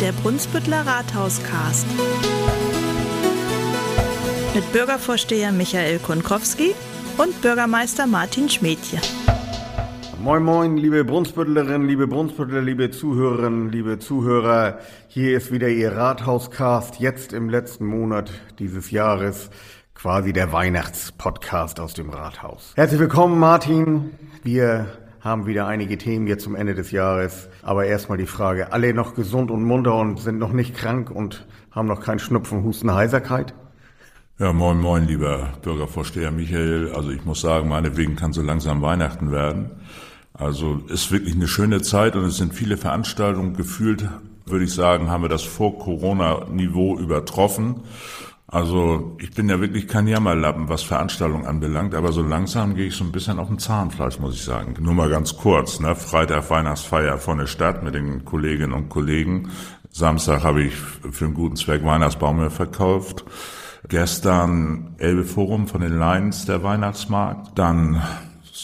der Brunsbüttler Rathauscast. Mit Bürgervorsteher Michael Konkowski und Bürgermeister Martin Schmedje. Moin, moin, liebe Brunsbüttlerinnen, liebe Brunsbüttler, liebe Zuhörerinnen, liebe Zuhörer. Hier ist wieder Ihr Rathauscast, jetzt im letzten Monat dieses Jahres, quasi der Weihnachtspodcast aus dem Rathaus. Herzlich willkommen, Martin. Wir haben wieder einige Themen jetzt zum Ende des Jahres. Aber erstmal die Frage, alle noch gesund und munter und sind noch nicht krank und haben noch keinen Schnupfen, Husten, Heiserkeit? Ja, moin, moin, lieber Bürgervorsteher Michael. Also ich muss sagen, meinetwegen kann so langsam Weihnachten werden. Also ist wirklich eine schöne Zeit und es sind viele Veranstaltungen. Gefühlt, würde ich sagen, haben wir das Vor-Corona-Niveau übertroffen. Also ich bin ja wirklich kein Jammerlappen, was Veranstaltungen anbelangt, aber so langsam gehe ich so ein bisschen auf dem Zahnfleisch, muss ich sagen. Nur mal ganz kurz, ne? Freitag Weihnachtsfeier von der Stadt mit den Kolleginnen und Kollegen. Samstag habe ich für einen guten Zweck Weihnachtsbaume verkauft. Gestern Elbe Forum von den Lions der Weihnachtsmarkt. Dann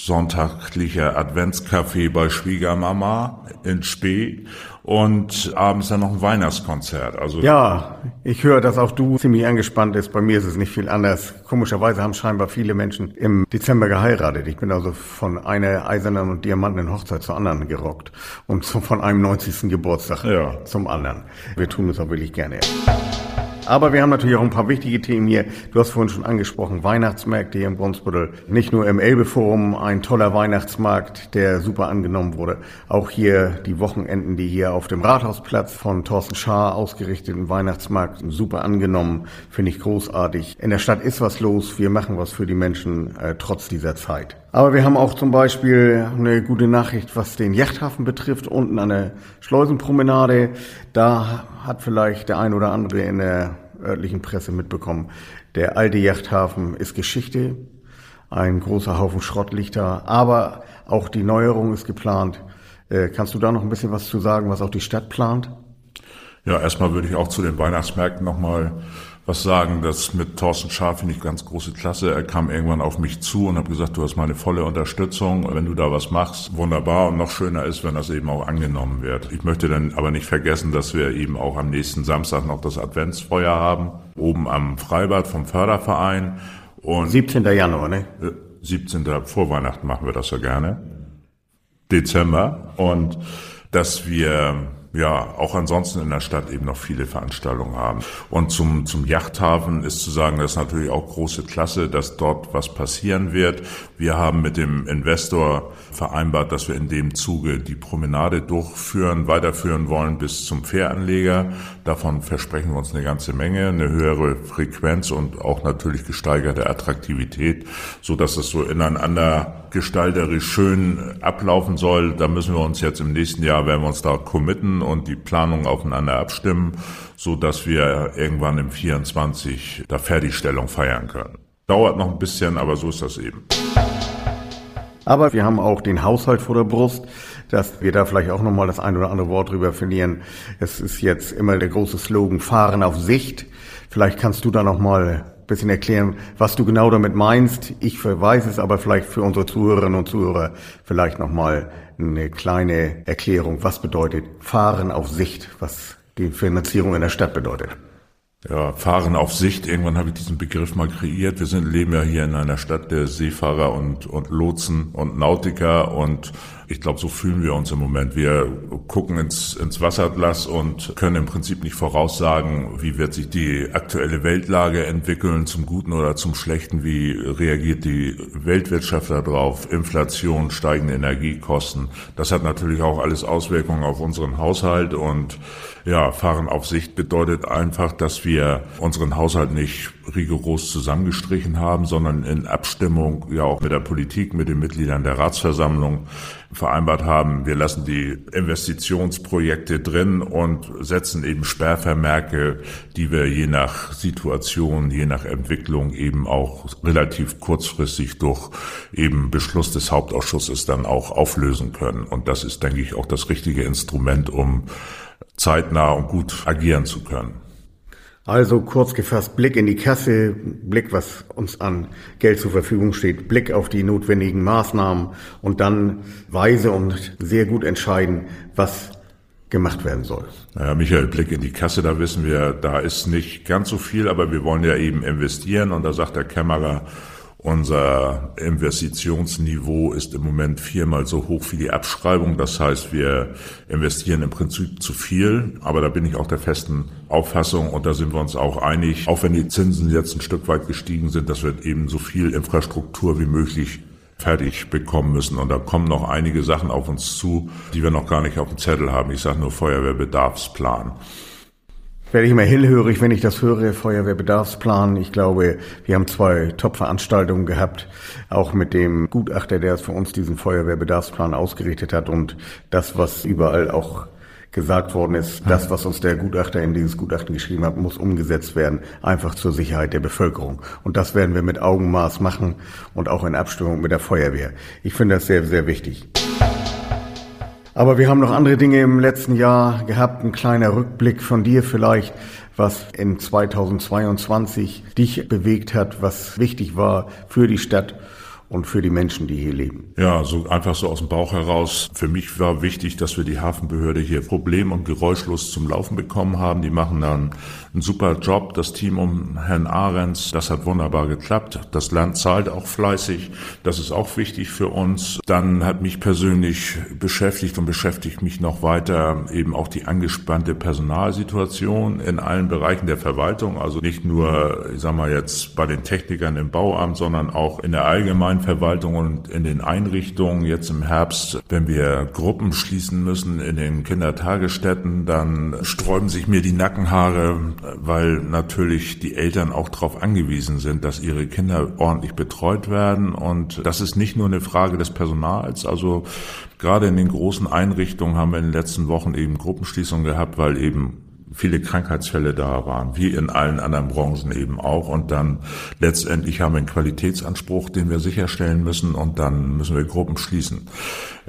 sonntaglicher Adventskaffee bei Schwiegermama in Spee und abends dann noch ein Weihnachtskonzert. Also ja, ich höre, dass auch du ziemlich angespannt bist. Bei mir ist es nicht viel anders. Komischerweise haben scheinbar viele Menschen im Dezember geheiratet. Ich bin also von einer eisernen und diamantenen Hochzeit zur anderen gerockt und von einem 90. Geburtstag ja. zum anderen. Wir tun es auch wirklich gerne. Aber wir haben natürlich auch ein paar wichtige Themen hier. Du hast vorhin schon angesprochen, Weihnachtsmärkte hier im Brunsbüttel. Nicht nur im Elbeforum ein toller Weihnachtsmarkt, der super angenommen wurde. Auch hier die Wochenenden, die hier auf dem Rathausplatz von Thorsten Schaar ausgerichteten Weihnachtsmarkt super angenommen. Finde ich großartig. In der Stadt ist was los. Wir machen was für die Menschen äh, trotz dieser Zeit. Aber wir haben auch zum Beispiel eine gute Nachricht, was den Yachthafen betrifft, unten an der Schleusenpromenade. Da hat vielleicht der ein oder andere in der örtlichen Presse mitbekommen. Der alte Yachthafen ist Geschichte. Ein großer Haufen Schrott liegt da. Aber auch die Neuerung ist geplant. Äh, kannst du da noch ein bisschen was zu sagen, was auch die Stadt plant? Ja, erstmal würde ich auch zu den Weihnachtsmärkten nochmal was sagen. Das mit Thorsten Schaaf finde ich ganz große Klasse. Er kam irgendwann auf mich zu und hat gesagt, du hast meine volle Unterstützung. Wenn du da was machst, wunderbar. Und noch schöner ist, wenn das eben auch angenommen wird. Ich möchte dann aber nicht vergessen, dass wir eben auch am nächsten Samstag noch das Adventsfeuer haben. Oben am Freibad vom Förderverein. Und 17. Januar, ne? 17. vor Weihnachten machen wir das ja gerne. Dezember. Und dass wir ja auch ansonsten in der Stadt eben noch viele Veranstaltungen haben. Und zum, zum Yachthafen ist zu sagen, das ist natürlich auch große Klasse, dass dort was passieren wird. Wir haben mit dem Investor vereinbart, dass wir in dem Zuge die Promenade durchführen, weiterführen wollen bis zum Fähranleger. Davon versprechen wir uns eine ganze Menge, eine höhere Frequenz und auch natürlich gesteigerte Attraktivität, so dass es so ineinander gestalterisch schön ablaufen soll. Da müssen wir uns jetzt im nächsten Jahr, werden wir uns da committen und die Planung aufeinander abstimmen, so dass wir irgendwann im 24 da Fertigstellung feiern können. Dauert noch ein bisschen, aber so ist das eben. Aber wir haben auch den Haushalt vor der Brust, dass wir da vielleicht auch nochmal das ein oder andere Wort drüber verlieren. Es ist jetzt immer der große Slogan Fahren auf Sicht. Vielleicht kannst du da nochmal bisschen erklären, was du genau damit meinst. Ich weiß es, aber vielleicht für unsere Zuhörerinnen und Zuhörer vielleicht nochmal eine kleine Erklärung. Was bedeutet Fahren auf Sicht, was die Finanzierung in der Stadt bedeutet? Ja, Fahren auf Sicht. Irgendwann habe ich diesen Begriff mal kreiert. Wir sind, leben ja hier in einer Stadt der Seefahrer und, und Lotsen und Nautiker und ich glaube, so fühlen wir uns im Moment. Wir gucken ins, ins Wasserglas und können im Prinzip nicht voraussagen, wie wird sich die aktuelle Weltlage entwickeln, zum Guten oder zum Schlechten, wie reagiert die Weltwirtschaft darauf, Inflation, steigende Energiekosten. Das hat natürlich auch alles Auswirkungen auf unseren Haushalt und ja, fahren auf Sicht bedeutet einfach, dass wir unseren Haushalt nicht rigoros zusammengestrichen haben, sondern in Abstimmung ja auch mit der Politik, mit den Mitgliedern der Ratsversammlung vereinbart haben, wir lassen die Investitionsprojekte drin und setzen eben Sperrvermerke, die wir je nach Situation, je nach Entwicklung eben auch relativ kurzfristig durch eben Beschluss des Hauptausschusses dann auch auflösen können. Und das ist, denke ich, auch das richtige Instrument, um zeitnah und gut agieren zu können. Also kurz gefasst, Blick in die Kasse, Blick, was uns an Geld zur Verfügung steht, Blick auf die notwendigen Maßnahmen und dann weise und sehr gut entscheiden, was gemacht werden soll. Naja, Michael, Blick in die Kasse, da wissen wir, da ist nicht ganz so viel, aber wir wollen ja eben investieren und da sagt der Kämmerer, unser Investitionsniveau ist im Moment viermal so hoch wie die Abschreibung. Das heißt, wir investieren im Prinzip zu viel. Aber da bin ich auch der festen Auffassung und da sind wir uns auch einig, auch wenn die Zinsen jetzt ein Stück weit gestiegen sind, dass wir eben so viel Infrastruktur wie möglich fertig bekommen müssen. Und da kommen noch einige Sachen auf uns zu, die wir noch gar nicht auf dem Zettel haben. Ich sage nur Feuerwehrbedarfsplan werde ich immer hellhörig, wenn ich das höre, Feuerwehrbedarfsplan. Ich glaube, wir haben zwei Top-Veranstaltungen gehabt, auch mit dem Gutachter, der für uns diesen Feuerwehrbedarfsplan ausgerichtet hat und das, was überall auch gesagt worden ist, das, was uns der Gutachter in dieses Gutachten geschrieben hat, muss umgesetzt werden, einfach zur Sicherheit der Bevölkerung. Und das werden wir mit Augenmaß machen und auch in Abstimmung mit der Feuerwehr. Ich finde das sehr, sehr wichtig. Aber wir haben noch andere Dinge im letzten Jahr gehabt. Ein kleiner Rückblick von dir vielleicht, was in 2022 dich bewegt hat, was wichtig war für die Stadt und für die Menschen, die hier leben. Ja, so einfach so aus dem Bauch heraus. Für mich war wichtig, dass wir die Hafenbehörde hier problem- und geräuschlos zum Laufen bekommen haben. Die machen dann einen super Job. Das Team um Herrn Ahrens, das hat wunderbar geklappt. Das Land zahlt auch fleißig. Das ist auch wichtig für uns. Dann hat mich persönlich beschäftigt und beschäftigt mich noch weiter eben auch die angespannte Personalsituation in allen Bereichen der Verwaltung. Also nicht nur, ich sag mal jetzt bei den Technikern im Bauamt, sondern auch in der allgemeinen Verwaltung und in den Einrichtungen. Jetzt im Herbst, wenn wir Gruppen schließen müssen in den Kindertagesstätten, dann sträuben sich mir die Nackenhaare, weil natürlich die Eltern auch darauf angewiesen sind, dass ihre Kinder ordentlich betreut werden. Und das ist nicht nur eine Frage des Personals. Also gerade in den großen Einrichtungen haben wir in den letzten Wochen eben Gruppenschließungen gehabt, weil eben viele Krankheitsfälle da waren, wie in allen anderen Branchen eben auch. Und dann letztendlich haben wir einen Qualitätsanspruch, den wir sicherstellen müssen und dann müssen wir Gruppen schließen.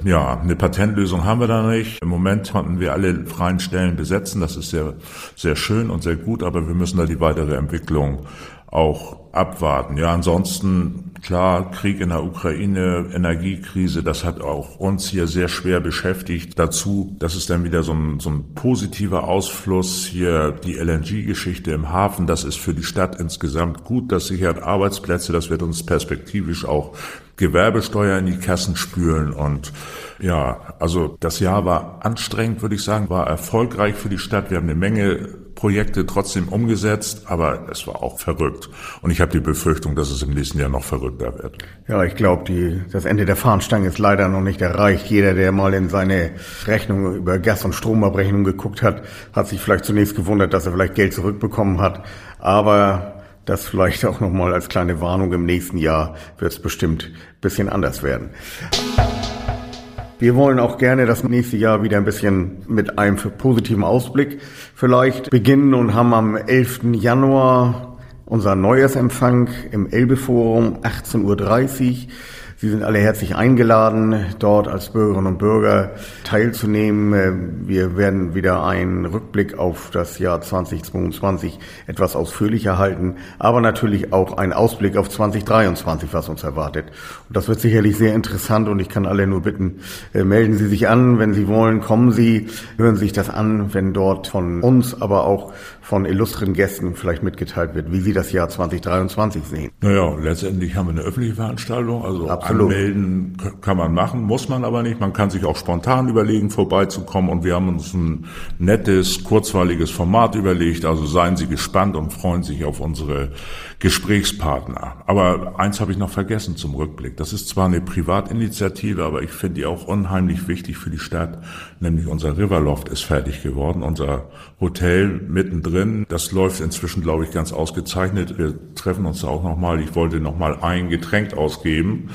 Ja, eine Patentlösung haben wir da nicht. Im Moment konnten wir alle freien Stellen besetzen. Das ist sehr, sehr schön und sehr gut, aber wir müssen da die weitere Entwicklung auch abwarten. Ja, ansonsten klar, Krieg in der Ukraine, Energiekrise, das hat auch uns hier sehr schwer beschäftigt. Dazu, das ist dann wieder so ein, so ein positiver Ausfluss hier, die LNG-Geschichte im Hafen, das ist für die Stadt insgesamt gut, das sichert Arbeitsplätze, das wird uns perspektivisch auch Gewerbesteuer in die Kassen spülen und ja, also das Jahr war anstrengend, würde ich sagen, war erfolgreich für die Stadt. Wir haben eine Menge Projekte trotzdem umgesetzt, aber es war auch verrückt. Und ich habe die Befürchtung, dass es im nächsten Jahr noch verrückter wird. Ja, ich glaube, das Ende der Fahnenstange ist leider noch nicht erreicht. Jeder, der mal in seine Rechnung über Gas- und Stromabrechnung geguckt hat, hat sich vielleicht zunächst gewundert, dass er vielleicht Geld zurückbekommen hat. Aber das vielleicht auch nochmal als kleine Warnung. Im nächsten Jahr wird es bestimmt bisschen anders werden. Wir wollen auch gerne das nächste Jahr wieder ein bisschen mit einem positiven Ausblick vielleicht beginnen und haben am 11. Januar unser Neujahrsempfang im Elbe-Forum, 18.30 Uhr. Sie sind alle herzlich eingeladen, dort als Bürgerinnen und Bürger teilzunehmen. Äh, wir werden wieder einen Rückblick auf das Jahr 2022 etwas ausführlicher halten, aber natürlich auch einen Ausblick auf 2023, was uns erwartet. Und das wird sicherlich sehr interessant und ich kann alle nur bitten, äh, melden Sie sich an, wenn Sie wollen, kommen Sie, hören Sie sich das an, wenn dort von uns, aber auch von illustren Gästen vielleicht mitgeteilt wird, wie Sie das Jahr 2023 sehen. Naja, letztendlich haben wir eine öffentliche Veranstaltung, also Absolut. anmelden kann man machen, muss man aber nicht. Man kann sich auch spontan überlegen, vorbeizukommen und wir haben uns ein nettes, kurzweiliges Format überlegt. Also seien Sie gespannt und freuen sich auf unsere Gesprächspartner. Aber eins habe ich noch vergessen zum Rückblick. Das ist zwar eine Privatinitiative, aber ich finde die auch unheimlich wichtig für die Stadt, nämlich unser Riverloft ist fertig geworden, unser Hotel mittendrin. Das läuft inzwischen, glaube ich, ganz ausgezeichnet. Wir treffen uns da auch nochmal. Ich wollte nochmal ein Getränk ausgeben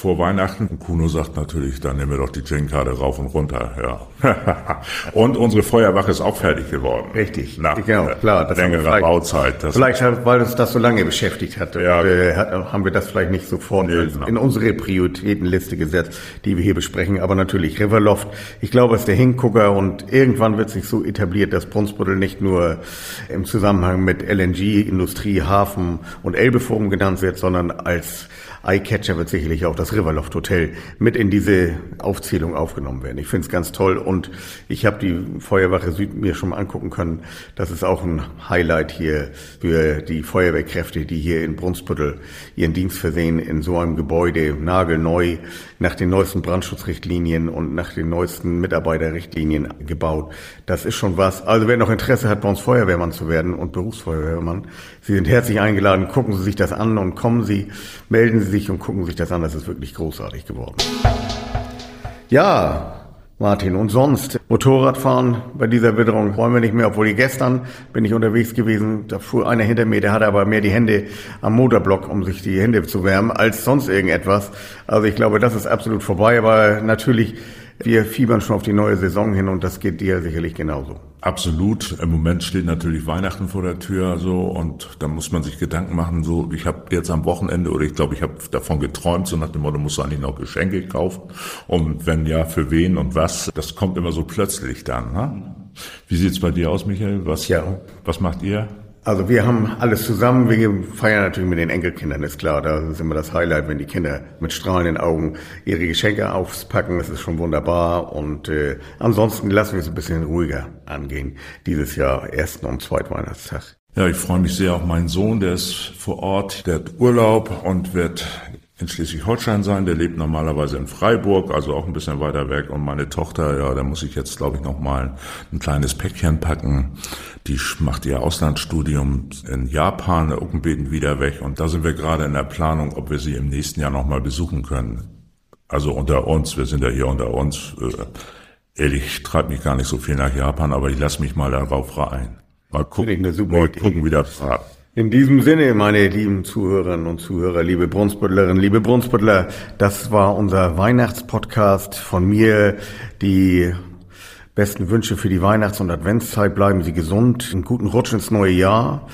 vor Weihnachten. Und Kuno sagt natürlich, dann nehmen wir doch die Gin-Karte rauf und runter. Ja. und unsere Feuerwache ist auch fertig geworden. Richtig. Nach genau, klar. Das längerer Bauzeit. Das vielleicht, weil uns das so lange beschäftigt hat, ja. äh, hat, haben wir das vielleicht nicht sofort nee, genau. in unsere Prioritätenliste gesetzt, die wir hier besprechen. Aber natürlich Riverloft. Ich glaube, es ist der Hingucker und irgendwann wird sich so etabliert, dass Brunsbüttel nicht nur im Zusammenhang mit LNG, Industrie, Hafen und Elbeforum genannt wird, sondern als Eyecatcher wird sicherlich auch das Riverloft Hotel mit in diese Aufzählung aufgenommen werden. Ich finde es ganz toll und ich habe die Feuerwache Süd mir schon mal angucken können. Das ist auch ein Highlight hier für die Feuerwehrkräfte, die hier in Brunsbüttel ihren Dienst versehen in so einem Gebäude, nagelneu, nach den neuesten Brandschutzrichtlinien und nach den neuesten Mitarbeiterrichtlinien gebaut. Das ist schon was. Also wer noch Interesse hat, bei uns Feuerwehrmann zu werden und Berufsfeuerwehrmann, Sie sind herzlich eingeladen. Gucken Sie sich das an und kommen Sie, melden Sie sich und gucken sich das an. Das ist wirklich großartig geworden. Ja, Martin, und sonst Motorradfahren bei dieser Witterung wollen wir nicht mehr, obwohl gestern bin ich unterwegs gewesen, da fuhr einer hinter mir, der hatte aber mehr die Hände am Motorblock, um sich die Hände zu wärmen, als sonst irgendetwas. Also ich glaube, das ist absolut vorbei, aber natürlich wir fiebern schon auf die neue Saison hin und das geht dir sicherlich genauso. Absolut. Im Moment steht natürlich Weihnachten vor der Tür so und da muss man sich Gedanken machen. So, ich habe jetzt am Wochenende oder ich glaube, ich habe davon geträumt, so nach dem Motto, muss eigentlich noch Geschenke kaufen und wenn ja, für wen und was. Das kommt immer so plötzlich dann. Ne? Wie sieht's bei dir aus, Michael? Was, ja. was macht ihr? Also wir haben alles zusammen. Wir feiern natürlich mit den Enkelkindern, ist klar. Da ist immer das Highlight, wenn die Kinder mit strahlenden Augen ihre Geschenke auspacken. Das ist schon wunderbar. Und äh, ansonsten lassen wir es ein bisschen ruhiger angehen. Dieses Jahr ersten und zweiten Weihnachtstag. Ja, ich freue mich sehr auf meinen Sohn, der ist vor Ort, der hat Urlaub und wird in Schleswig-Holstein sein. Der lebt normalerweise in Freiburg, also auch ein bisschen weiter weg. Und meine Tochter, ja, da muss ich jetzt, glaube ich, noch mal ein kleines Päckchen packen. Die macht ihr Auslandsstudium in Japan, Uckenbeten wieder weg. Und da sind wir gerade in der Planung, ob wir sie im nächsten Jahr noch mal besuchen können. Also unter uns, wir sind ja hier unter uns. Äh, ehrlich, treibt mich gar nicht so viel nach Japan, aber ich lasse mich mal darauf rein. Mal gucken, mal gucken wie das war. In diesem Sinne, meine lieben Zuhörerinnen und Zuhörer, liebe Brunsbüttlerinnen, liebe Brunsbüttler, das war unser Weihnachtspodcast von mir. Die besten Wünsche für die Weihnachts- und Adventszeit. Bleiben Sie gesund, einen guten Rutsch ins neue Jahr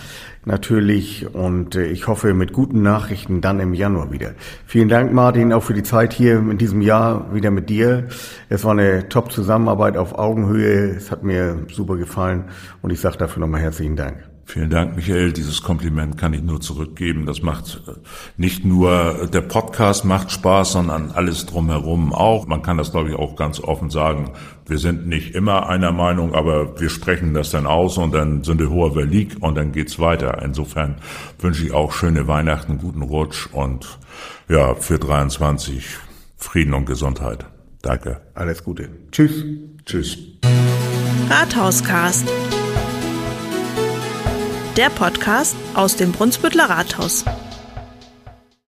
natürlich und äh, ich hoffe mit guten Nachrichten dann im Januar wieder. Vielen Dank, Martin, auch für die Zeit hier in diesem Jahr wieder mit dir. Es war eine top Zusammenarbeit auf Augenhöhe. Es hat mir super gefallen und ich sage dafür nochmal herzlichen Dank. Vielen Dank, Michael. Dieses Kompliment kann ich nur zurückgeben. Das macht äh, nicht nur der Podcast macht Spaß, sondern alles drumherum auch. Man kann das, glaube ich, auch ganz offen sagen. Wir sind nicht immer einer Meinung, aber wir sprechen das dann aus und dann sind wir hoher Verlieg und dann geht's weiter. Insofern wünsche ich auch schöne Weihnachten, guten Rutsch und ja, für 23 Frieden und Gesundheit. Danke. Alles Gute. Tschüss. Tschüss. Rathauscast der Podcast aus dem Brunsbüttler Rathaus.